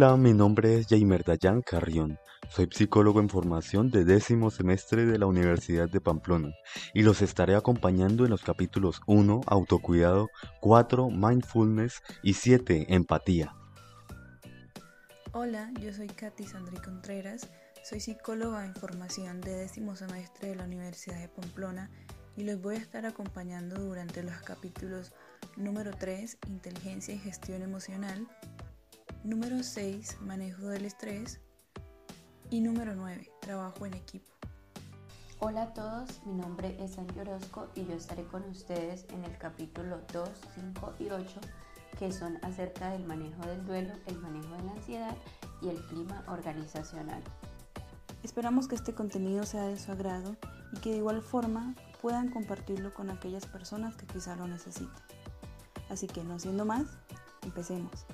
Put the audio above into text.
Hola, mi nombre es Jaimer Dayan Carrión. Soy psicólogo en formación de décimo semestre de la Universidad de Pamplona y los estaré acompañando en los capítulos 1, Autocuidado, 4, Mindfulness y 7, Empatía. Hola, yo soy Katy Sandri Contreras, soy psicóloga en formación de décimo semestre de la Universidad de Pamplona y los voy a estar acompañando durante los capítulos número 3, Inteligencia y Gestión Emocional, número 6, Manejo del Estrés y número 9, Trabajo en Equipo. Hola a todos, mi nombre es Angie Orozco y yo estaré con ustedes en el capítulo 2, 5 y 8 que son acerca del manejo del duelo, el manejo de la ansiedad y el clima organizacional. Esperamos que este contenido sea de su agrado y que de igual forma puedan compartirlo con aquellas personas que quizá lo necesiten. Así que no siendo más, empecemos.